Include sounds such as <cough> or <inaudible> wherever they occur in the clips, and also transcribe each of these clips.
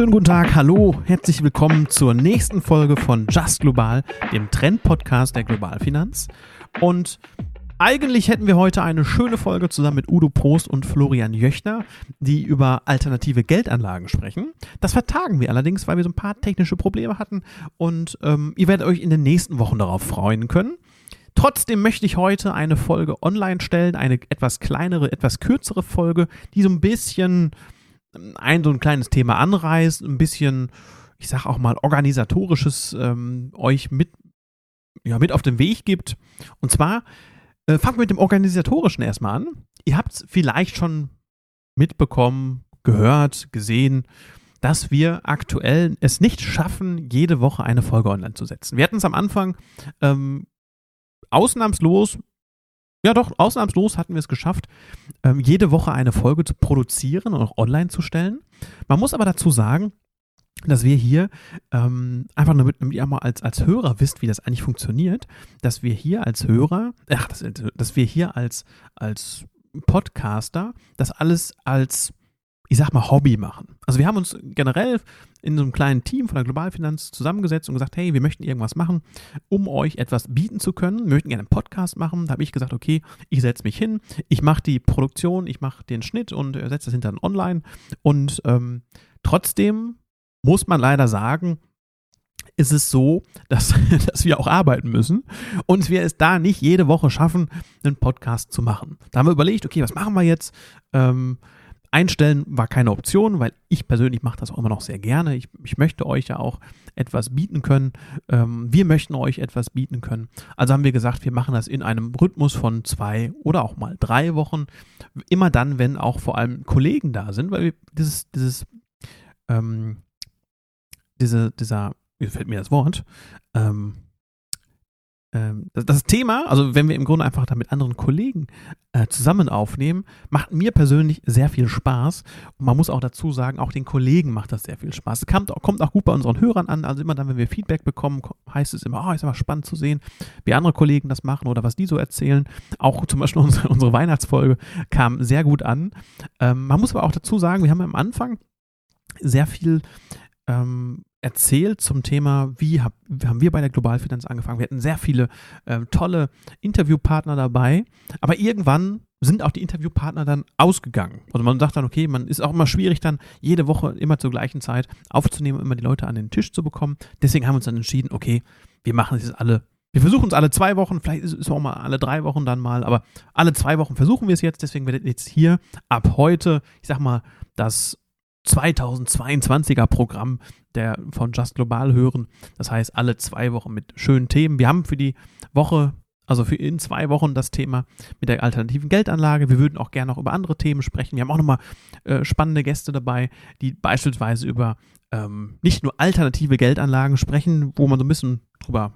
wunderschönen guten Tag, hallo, herzlich willkommen zur nächsten Folge von Just Global, dem Trend-Podcast der Globalfinanz. Und eigentlich hätten wir heute eine schöne Folge zusammen mit Udo Prost und Florian Jöchner, die über alternative Geldanlagen sprechen. Das vertagen wir allerdings, weil wir so ein paar technische Probleme hatten und ähm, ihr werdet euch in den nächsten Wochen darauf freuen können. Trotzdem möchte ich heute eine Folge online stellen, eine etwas kleinere, etwas kürzere Folge, die so ein bisschen ein so ein kleines Thema anreißt, ein bisschen, ich sag auch mal, organisatorisches ähm, euch mit, ja, mit auf den Weg gibt. Und zwar äh, wir mit dem organisatorischen erstmal an. Ihr habt es vielleicht schon mitbekommen, gehört, gesehen, dass wir aktuell es nicht schaffen, jede Woche eine Folge online zu setzen. Wir hatten es am Anfang ähm, ausnahmslos ja, doch, ausnahmslos hatten wir es geschafft, ähm, jede Woche eine Folge zu produzieren und auch online zu stellen. Man muss aber dazu sagen, dass wir hier ähm, einfach nur damit, damit ihr mal als, als Hörer wisst, wie das eigentlich funktioniert, dass wir hier als Hörer, ach, dass, dass wir hier als, als Podcaster das alles als ich sag mal, Hobby machen. Also wir haben uns generell in so einem kleinen Team von der Globalfinanz zusammengesetzt und gesagt, hey, wir möchten irgendwas machen, um euch etwas bieten zu können. Wir möchten gerne einen Podcast machen. Da habe ich gesagt, okay, ich setze mich hin, ich mache die Produktion, ich mache den Schnitt und äh, setze das hinter online. Und ähm, trotzdem muss man leider sagen, ist es so, dass, <laughs> dass wir auch arbeiten müssen und wir es da nicht jede Woche schaffen, einen Podcast zu machen. Da haben wir überlegt, okay, was machen wir jetzt? Ähm, Einstellen war keine Option, weil ich persönlich mache das auch immer noch sehr gerne. Ich, ich möchte euch ja auch etwas bieten können. Ähm, wir möchten euch etwas bieten können. Also haben wir gesagt, wir machen das in einem Rhythmus von zwei oder auch mal drei Wochen. Immer dann, wenn auch vor allem Kollegen da sind, weil dieses, dieses, ähm, diese, dieser, fällt mir das Wort, ähm, das Thema, also wenn wir im Grunde einfach da mit anderen Kollegen äh, zusammen aufnehmen, macht mir persönlich sehr viel Spaß. Und man muss auch dazu sagen, auch den Kollegen macht das sehr viel Spaß. Es kommt, kommt auch gut bei unseren Hörern an. Also immer dann, wenn wir Feedback bekommen, heißt es immer, oh, ist aber spannend zu sehen, wie andere Kollegen das machen oder was die so erzählen. Auch zum Beispiel <laughs> unsere, unsere Weihnachtsfolge kam sehr gut an. Ähm, man muss aber auch dazu sagen, wir haben am Anfang sehr viel ähm, erzählt zum Thema, wie hab, haben wir bei der Globalfinanz angefangen. Wir hatten sehr viele äh, tolle Interviewpartner dabei, aber irgendwann sind auch die Interviewpartner dann ausgegangen. Also man sagt dann, okay, man ist auch immer schwierig dann jede Woche immer zur gleichen Zeit aufzunehmen, immer die Leute an den Tisch zu bekommen. Deswegen haben wir uns dann entschieden, okay, wir machen es jetzt alle wir versuchen es alle zwei Wochen, vielleicht ist es auch mal alle drei Wochen dann mal, aber alle zwei Wochen versuchen wir es jetzt. Deswegen wird jetzt hier ab heute, ich sag mal, das 2022er Programm der von Just Global hören. Das heißt, alle zwei Wochen mit schönen Themen. Wir haben für die Woche, also für in zwei Wochen das Thema mit der alternativen Geldanlage. Wir würden auch gerne noch über andere Themen sprechen. Wir haben auch nochmal äh, spannende Gäste dabei, die beispielsweise über ähm, nicht nur alternative Geldanlagen sprechen, wo man so ein bisschen drüber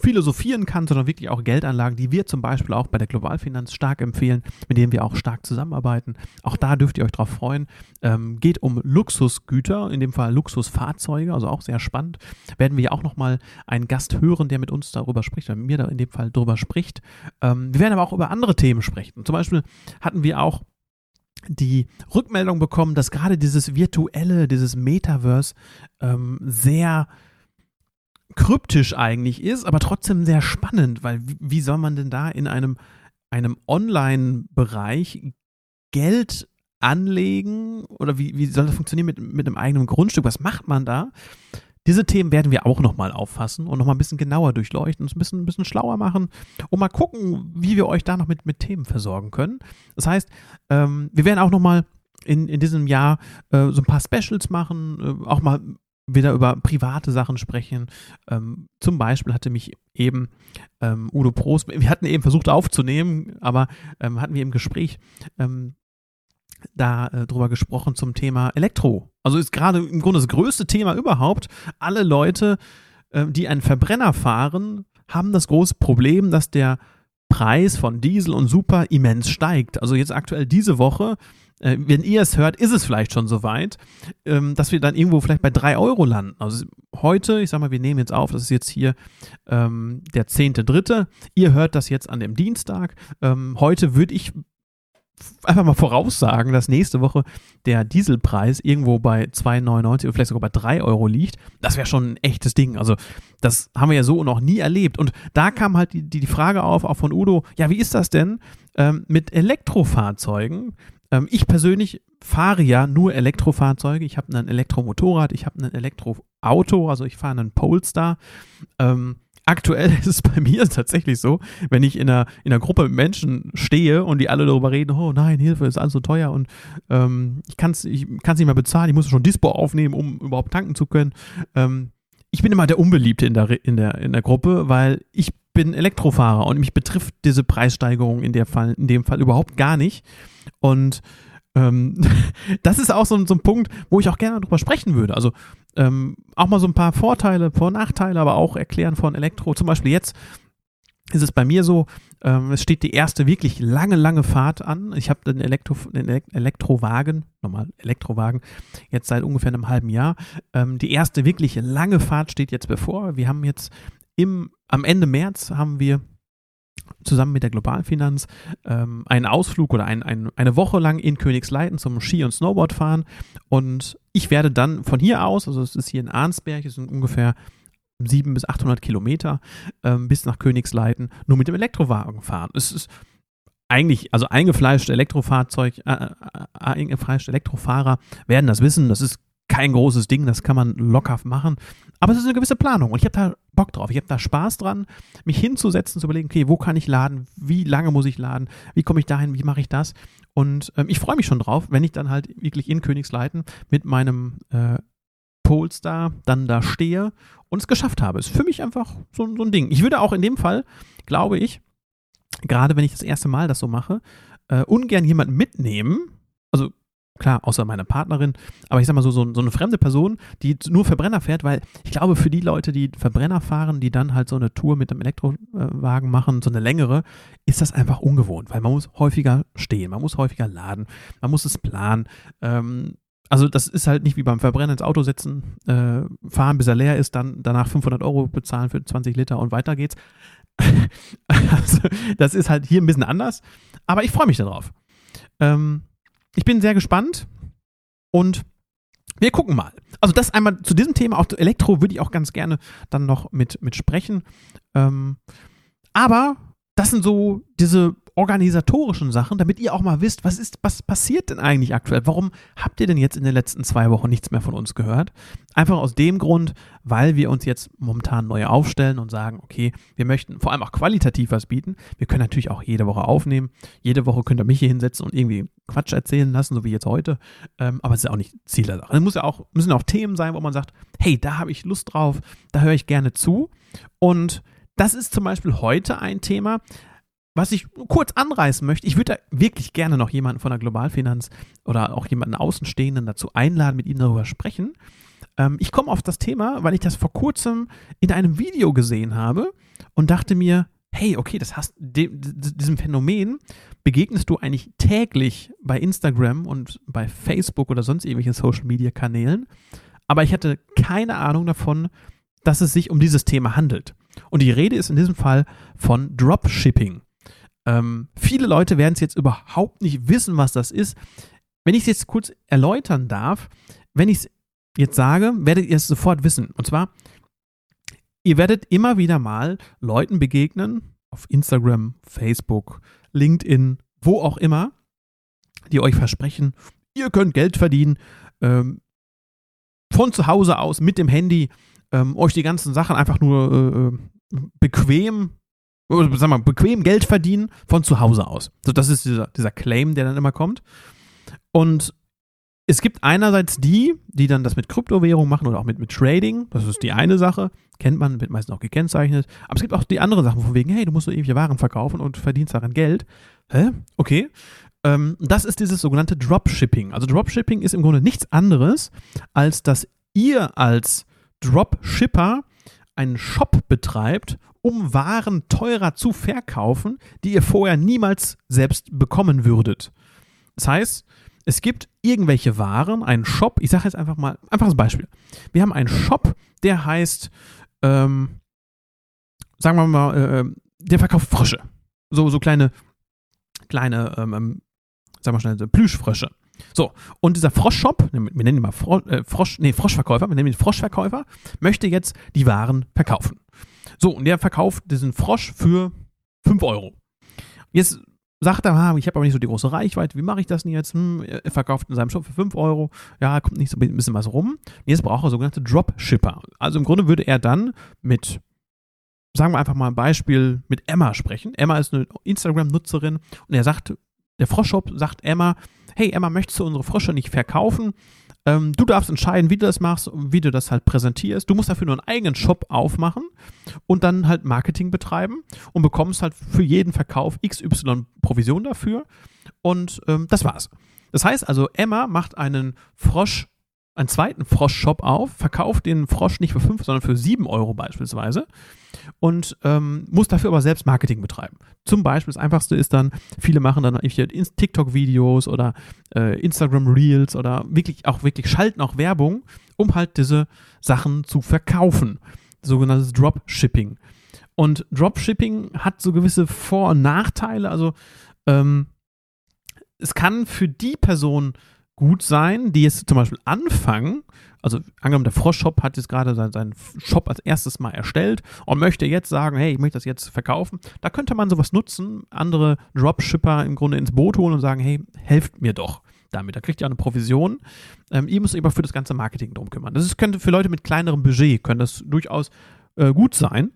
philosophieren kann, sondern wirklich auch Geldanlagen, die wir zum Beispiel auch bei der Globalfinanz stark empfehlen, mit denen wir auch stark zusammenarbeiten. Auch da dürft ihr euch drauf freuen. Ähm, geht um Luxusgüter, in dem Fall Luxusfahrzeuge, also auch sehr spannend. Werden wir ja auch nochmal einen Gast hören, der mit uns darüber spricht, oder mit mir da in dem Fall darüber spricht. Ähm, wir werden aber auch über andere Themen sprechen. Zum Beispiel hatten wir auch die Rückmeldung bekommen, dass gerade dieses virtuelle, dieses Metaverse ähm, sehr kryptisch eigentlich ist, aber trotzdem sehr spannend, weil wie, soll man denn da in einem, einem Online-Bereich Geld anlegen oder wie, wie soll das funktionieren mit, mit einem eigenen Grundstück? Was macht man da? Diese Themen werden wir auch nochmal auffassen und nochmal ein bisschen genauer durchleuchten, uns ein bisschen, ein bisschen schlauer machen und mal gucken, wie wir euch da noch mit, mit Themen versorgen können. Das heißt, ähm, wir werden auch nochmal in, in diesem Jahr äh, so ein paar Specials machen, äh, auch mal wieder über private Sachen sprechen. Ähm, zum Beispiel hatte mich eben ähm, Udo Prost, wir hatten eben versucht aufzunehmen, aber ähm, hatten wir im Gespräch ähm, da äh, gesprochen zum Thema Elektro. Also ist gerade im Grunde das größte Thema überhaupt. Alle Leute, äh, die einen Verbrenner fahren, haben das große Problem, dass der Preis von Diesel und Super immens steigt. Also jetzt aktuell diese Woche äh, wenn ihr es hört, ist es vielleicht schon soweit, ähm, dass wir dann irgendwo vielleicht bei 3 Euro landen. Also heute, ich sag mal, wir nehmen jetzt auf, das ist jetzt hier ähm, der 10.3. Ihr hört das jetzt an dem Dienstag. Ähm, heute würde ich einfach mal voraussagen, dass nächste Woche der Dieselpreis irgendwo bei 2,99 oder vielleicht sogar bei 3 Euro liegt. Das wäre schon ein echtes Ding. Also, das haben wir ja so noch nie erlebt. Und da kam halt die, die, Frage auf, auch von Udo, ja, wie ist das denn ähm, mit Elektrofahrzeugen? Ähm, ich persönlich fahre ja nur Elektrofahrzeuge. Ich habe ein Elektromotorrad, ich habe ein Elektroauto, also ich fahre einen Polestar. Ähm, aktuell <laughs> ist es bei mir tatsächlich so, wenn ich in einer, in einer Gruppe mit Menschen stehe und die alle darüber reden, oh nein, Hilfe, ist alles so teuer und ähm, ich kann es ich kann's nicht mehr bezahlen, ich muss schon Dispo aufnehmen, um überhaupt tanken zu können. Ähm, ich bin immer der Unbeliebte in der, in, der, in der Gruppe, weil ich bin Elektrofahrer und mich betrifft diese Preissteigerung in, der Fall, in dem Fall überhaupt gar nicht. Und ähm, <laughs> das ist auch so, so, ein Punkt, wo ich auch gerne drüber sprechen würde. Also ähm, auch mal so ein paar Vorteile, Vor- und Nachteile, aber auch erklären von Elektro. Zum Beispiel jetzt ist es bei mir so, ähm, es steht die erste wirklich lange, lange Fahrt an. Ich habe den, Elektro, den Elektrowagen, nochmal Elektrowagen, jetzt seit ungefähr einem halben Jahr. Ähm, die erste wirklich lange Fahrt steht jetzt bevor. Wir haben jetzt im, am Ende März haben wir zusammen mit der Globalfinanz ähm, einen Ausflug oder ein, ein, eine Woche lang in Königsleiten zum Ski- und Snowboard fahren. Und ich werde dann von hier aus, also es ist hier in Arnsberg, es sind ungefähr 700 bis 800 Kilometer ähm, bis nach Königsleiten, nur mit dem Elektrowagen fahren. Es ist eigentlich, also eingefleischte Elektrofahrzeug, äh, äh, eingefleischte Elektrofahrer werden das wissen. Das ist kein großes Ding, das kann man locker machen. Aber es ist eine gewisse Planung und ich habe da Bock drauf. Ich habe da Spaß dran, mich hinzusetzen, zu überlegen, okay, wo kann ich laden, wie lange muss ich laden, wie komme ich dahin, wie mache ich das. Und ähm, ich freue mich schon drauf, wenn ich dann halt wirklich in Königsleiten mit meinem äh, Polestar dann da stehe und es geschafft habe. Ist für mich einfach so, so ein Ding. Ich würde auch in dem Fall, glaube ich, gerade wenn ich das erste Mal das so mache, äh, ungern jemanden mitnehmen. Also Klar, außer meine Partnerin. Aber ich sag mal so, so, so, eine fremde Person, die nur Verbrenner fährt, weil ich glaube, für die Leute, die Verbrenner fahren, die dann halt so eine Tour mit einem Elektrowagen machen, so eine längere, ist das einfach ungewohnt, weil man muss häufiger stehen, man muss häufiger laden, man muss es planen. Ähm, also das ist halt nicht wie beim Verbrenner ins Auto setzen, äh, fahren, bis er leer ist, dann danach 500 Euro bezahlen für 20 Liter und weiter geht's. <laughs> also das ist halt hier ein bisschen anders, aber ich freue mich darauf. Ähm, ich bin sehr gespannt und wir gucken mal. Also das einmal zu diesem Thema, auch Elektro würde ich auch ganz gerne dann noch mit, mit sprechen. Ähm, aber das sind so diese organisatorischen Sachen, damit ihr auch mal wisst, was ist, was passiert denn eigentlich aktuell? Warum habt ihr denn jetzt in den letzten zwei Wochen nichts mehr von uns gehört? Einfach aus dem Grund, weil wir uns jetzt momentan neu aufstellen und sagen, okay, wir möchten vor allem auch qualitativ was bieten. Wir können natürlich auch jede Woche aufnehmen. Jede Woche könnt ihr mich hier hinsetzen und irgendwie Quatsch erzählen lassen, so wie jetzt heute. Ähm, aber es ist auch nicht Ziel der Sache. Es muss ja auch, müssen auch Themen sein, wo man sagt, hey, da habe ich Lust drauf, da höre ich gerne zu. Und das ist zum Beispiel heute ein Thema, was ich kurz anreißen möchte, ich würde da wirklich gerne noch jemanden von der Globalfinanz oder auch jemanden Außenstehenden dazu einladen, mit ihm darüber sprechen. Ähm, ich komme auf das Thema, weil ich das vor kurzem in einem Video gesehen habe und dachte mir, hey, okay, das hast, dem, diesem Phänomen begegnest du eigentlich täglich bei Instagram und bei Facebook oder sonst irgendwelchen Social Media Kanälen. Aber ich hatte keine Ahnung davon, dass es sich um dieses Thema handelt. Und die Rede ist in diesem Fall von Dropshipping. Ähm, viele Leute werden es jetzt überhaupt nicht wissen, was das ist. Wenn ich es jetzt kurz erläutern darf, wenn ich es jetzt sage, werdet ihr es sofort wissen. Und zwar, ihr werdet immer wieder mal Leuten begegnen, auf Instagram, Facebook, LinkedIn, wo auch immer, die euch versprechen, ihr könnt Geld verdienen, ähm, von zu Hause aus mit dem Handy, ähm, euch die ganzen Sachen einfach nur äh, äh bequem sag mal, bequem Geld verdienen von zu Hause aus. So, das ist dieser, dieser Claim, der dann immer kommt. Und es gibt einerseits die, die dann das mit Kryptowährung machen oder auch mit, mit Trading. Das ist die eine Sache. Kennt man, wird meistens auch gekennzeichnet. Aber es gibt auch die andere Sache, von wegen, hey, du musst so ewige Waren verkaufen und verdienst daran Geld. Hä? Okay. Ähm, das ist dieses sogenannte Dropshipping. Also Dropshipping ist im Grunde nichts anderes, als dass ihr als Dropshipper einen Shop betreibt um Waren teurer zu verkaufen, die ihr vorher niemals selbst bekommen würdet. Das heißt, es gibt irgendwelche Waren, einen Shop, ich sage jetzt einfach mal, einfaches Beispiel. Wir haben einen Shop, der heißt, ähm, sagen wir mal, äh, der verkauft Frösche. So, so kleine, kleine, ähm, ähm sagen wir schnell, Plüschfrösche. So, und dieser Froschshop, wir nennen ihn mal Fro äh, Frosch, nee, Froschverkäufer, wir nennen ihn Froschverkäufer, möchte jetzt die Waren verkaufen. So, und der verkauft diesen Frosch für 5 Euro. Jetzt sagt er, ah, ich habe aber nicht so die große Reichweite, wie mache ich das denn jetzt? Hm, er verkauft in seinem Shop für 5 Euro, ja, kommt nicht so ein bisschen was rum. Jetzt braucht er sogenannte Dropshipper. Also im Grunde würde er dann mit, sagen wir einfach mal ein Beispiel, mit Emma sprechen. Emma ist eine Instagram-Nutzerin und er sagt, der Froschshop sagt Emma, hey Emma, möchtest du unsere Frösche nicht verkaufen? Ähm, du darfst entscheiden, wie du das machst, wie du das halt präsentierst. Du musst dafür nur einen eigenen Shop aufmachen und dann halt Marketing betreiben und bekommst halt für jeden Verkauf XY Provision dafür. Und ähm, das war's. Das heißt also, Emma macht einen Frosch einen zweiten Frosch-Shop auf, verkauft den Frosch nicht für 5, sondern für 7 Euro beispielsweise und ähm, muss dafür aber selbst Marketing betreiben. Zum Beispiel das Einfachste ist dann, viele machen dann TikTok-Videos oder äh, Instagram-Reels oder wirklich auch wirklich schalten auch Werbung, um halt diese Sachen zu verkaufen. Sogenanntes Dropshipping. Und Dropshipping hat so gewisse Vor- und Nachteile. Also ähm, es kann für die Person gut sein, die jetzt zum Beispiel anfangen, also angenommen, der Frosch-Shop hat jetzt gerade seinen, seinen Shop als erstes mal erstellt und möchte jetzt sagen, hey, ich möchte das jetzt verkaufen, da könnte man sowas nutzen, andere Dropshipper im Grunde ins Boot holen und sagen, hey, helft mir doch damit. Da kriegt ihr eine Provision. Ähm, ihr müsst aber für das ganze Marketing drum kümmern. Das ist, könnte für Leute mit kleinerem Budget, könnte das durchaus äh, gut sein.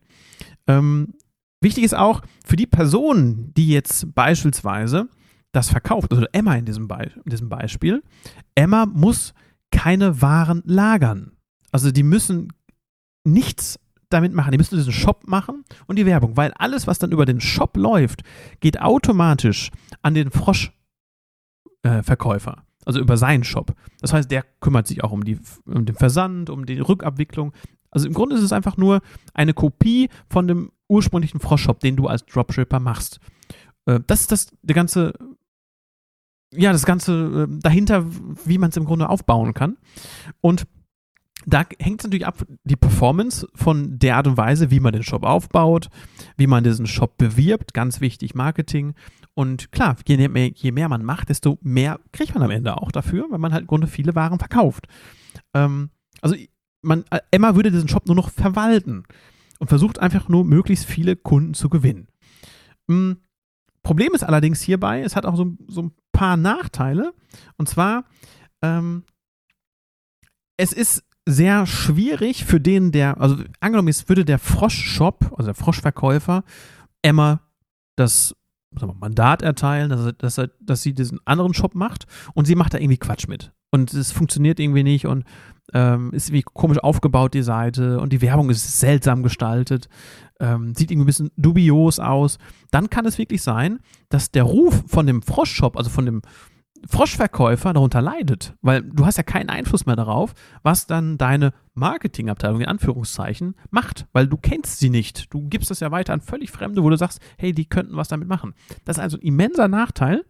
Ähm, wichtig ist auch, für die Person, die jetzt beispielsweise das verkauft, also Emma in diesem, Be in diesem Beispiel, Emma muss keine Waren lagern. Also die müssen nichts damit machen. Die müssen diesen Shop machen und die Werbung, weil alles, was dann über den Shop läuft, geht automatisch an den Froschverkäufer. Äh, also über seinen Shop. Das heißt, der kümmert sich auch um, die, um den Versand, um die Rückabwicklung. Also im Grunde ist es einfach nur eine Kopie von dem ursprünglichen Frosch-Shop, den du als Dropshipper machst. Äh, das ist das, der ganze ja, das Ganze äh, dahinter, wie man es im Grunde aufbauen kann. Und da hängt es natürlich ab, die Performance von der Art und Weise, wie man den Shop aufbaut, wie man diesen Shop bewirbt, ganz wichtig, Marketing. Und klar, je mehr, je mehr man macht, desto mehr kriegt man am Ende auch dafür, weil man halt im Grunde viele Waren verkauft. Ähm, also man, äh, Emma würde diesen Shop nur noch verwalten und versucht einfach nur möglichst viele Kunden zu gewinnen. Mhm. Problem ist allerdings hierbei, es hat auch so, so ein paar Nachteile. Und zwar, ähm, es ist sehr schwierig für den, der, also angenommen, es würde der Frosch-Shop, also der Froschverkäufer, Emma das Mandat erteilen, dass, dass, dass sie diesen anderen Shop macht und sie macht da irgendwie Quatsch mit. Und es funktioniert irgendwie nicht und ähm, ist irgendwie komisch aufgebaut, die Seite und die Werbung ist seltsam gestaltet, ähm, sieht irgendwie ein bisschen dubios aus. Dann kann es wirklich sein, dass der Ruf von dem Froschshop, also von dem Froschverkäufer darunter leidet, weil du hast ja keinen Einfluss mehr darauf, was dann deine Marketingabteilung in Anführungszeichen macht, weil du kennst sie nicht. Du gibst das ja weiter an völlig Fremde, wo du sagst, hey, die könnten was damit machen. Das ist also ein immenser Nachteil.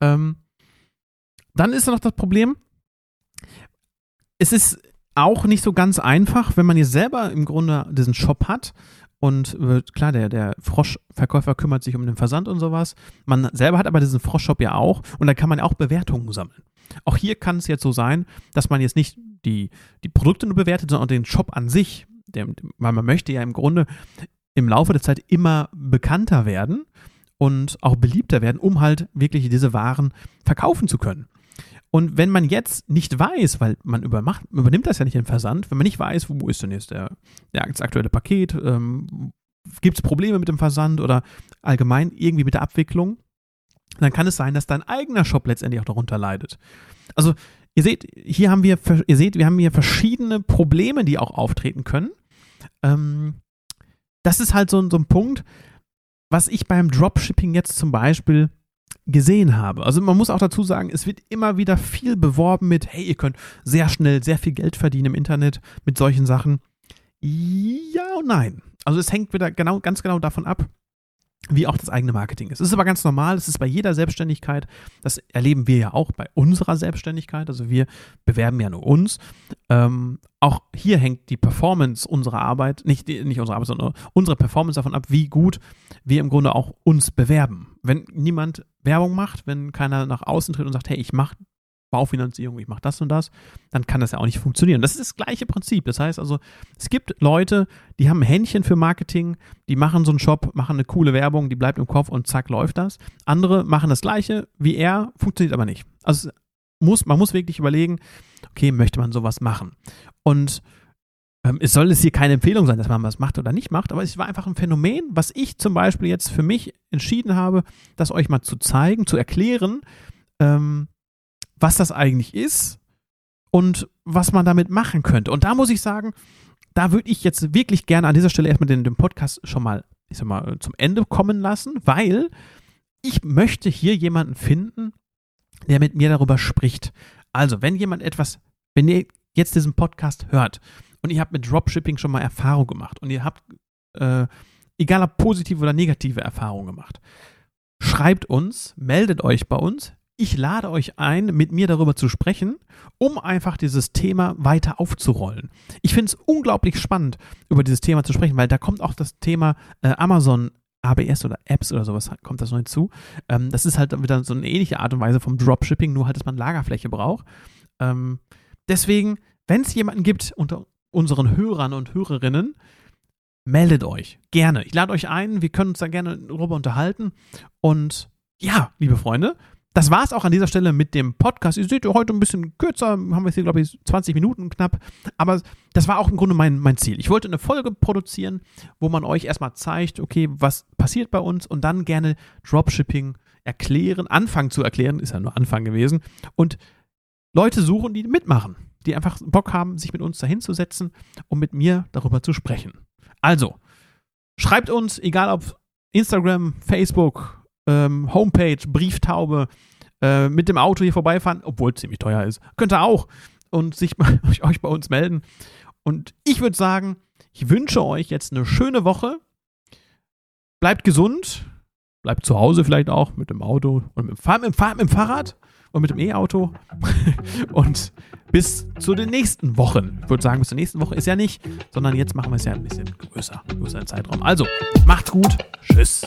Ähm, dann ist noch das Problem, es ist auch nicht so ganz einfach, wenn man jetzt selber im Grunde diesen Shop hat und wird, klar, der, der Froschverkäufer kümmert sich um den Versand und sowas. Man selber hat aber diesen Froschshop ja auch und da kann man auch Bewertungen sammeln. Auch hier kann es jetzt so sein, dass man jetzt nicht die, die Produkte nur bewertet, sondern auch den Shop an sich. Der, weil man möchte ja im Grunde im Laufe der Zeit immer bekannter werden und auch beliebter werden, um halt wirklich diese Waren verkaufen zu können. Und wenn man jetzt nicht weiß, weil man übermacht, übernimmt das ja nicht im Versand, wenn man nicht weiß, wo ist denn jetzt der, der aktuelle Paket, ähm, gibt es Probleme mit dem Versand oder allgemein irgendwie mit der Abwicklung, dann kann es sein, dass dein eigener Shop letztendlich auch darunter leidet. Also ihr seht, hier haben wir, ihr seht, wir haben hier verschiedene Probleme, die auch auftreten können. Ähm, das ist halt so, so ein Punkt, was ich beim Dropshipping jetzt zum Beispiel gesehen habe. Also man muss auch dazu sagen, es wird immer wieder viel beworben mit, hey, ihr könnt sehr schnell sehr viel Geld verdienen im Internet mit solchen Sachen. Ja und nein. Also es hängt wieder genau, ganz genau davon ab, wie auch das eigene Marketing ist. Es ist aber ganz normal, es ist bei jeder Selbstständigkeit, das erleben wir ja auch bei unserer Selbstständigkeit, also wir bewerben ja nur uns. Ähm, auch hier hängt die Performance unserer Arbeit, nicht, nicht unsere Arbeit, sondern unsere Performance davon ab, wie gut wir im Grunde auch uns bewerben. Wenn niemand Werbung macht, wenn keiner nach außen tritt und sagt, hey, ich mache Baufinanzierung, ich mache das und das, dann kann das ja auch nicht funktionieren. Das ist das gleiche Prinzip. Das heißt also, es gibt Leute, die haben ein Händchen für Marketing, die machen so einen Shop, machen eine coole Werbung, die bleibt im Kopf und zack, läuft das. Andere machen das gleiche wie er, funktioniert aber nicht. Also muss, man muss wirklich überlegen, okay, möchte man sowas machen? Und ähm, es soll es hier keine Empfehlung sein, dass man was macht oder nicht macht, aber es war einfach ein Phänomen, was ich zum Beispiel jetzt für mich entschieden habe, das euch mal zu zeigen, zu erklären, ähm, was das eigentlich ist und was man damit machen könnte. Und da muss ich sagen, da würde ich jetzt wirklich gerne an dieser Stelle erstmal den, den Podcast schon mal, ich sag mal, zum Ende kommen lassen, weil ich möchte hier jemanden finden, der mit mir darüber spricht. Also, wenn jemand etwas, wenn ihr jetzt diesen Podcast hört und ihr habt mit Dropshipping schon mal Erfahrung gemacht und ihr habt, äh, egal ob positive oder negative Erfahrungen gemacht, schreibt uns, meldet euch bei uns. Ich lade euch ein, mit mir darüber zu sprechen, um einfach dieses Thema weiter aufzurollen. Ich finde es unglaublich spannend, über dieses Thema zu sprechen, weil da kommt auch das Thema äh, Amazon ABS oder Apps oder sowas kommt das noch hinzu. Ähm, das ist halt wieder so eine ähnliche Art und Weise vom Dropshipping, nur halt, dass man Lagerfläche braucht. Ähm, deswegen, wenn es jemanden gibt unter unseren Hörern und Hörerinnen, meldet euch gerne. Ich lade euch ein, wir können uns da gerne darüber unterhalten. Und ja, liebe Freunde, das war es auch an dieser Stelle mit dem Podcast. Ihr seht heute ein bisschen kürzer, haben wir jetzt hier, glaube ich, 20 Minuten knapp. Aber das war auch im Grunde mein, mein Ziel. Ich wollte eine Folge produzieren, wo man euch erstmal zeigt, okay, was passiert bei uns und dann gerne Dropshipping erklären, anfangen zu erklären, ist ja nur Anfang gewesen. Und Leute suchen, die mitmachen, die einfach Bock haben, sich mit uns dahinzusetzen, um mit mir darüber zu sprechen. Also, schreibt uns, egal ob Instagram, Facebook, ähm, Homepage, Brieftaube, äh, mit dem Auto hier vorbeifahren, obwohl es ziemlich teuer ist. Könnt ihr auch und sich <laughs> euch bei uns melden. Und ich würde sagen, ich wünsche euch jetzt eine schöne Woche. Bleibt gesund. Bleibt zu Hause vielleicht auch mit dem Auto und mit dem, Fahr mit dem Fahrrad und mit dem E-Auto. <laughs> und bis zu den nächsten Wochen. Ich würde sagen, bis zur nächsten Woche ist ja nicht, sondern jetzt machen wir es ja ein bisschen größer, größer in Zeitraum. Also, macht's gut. Tschüss.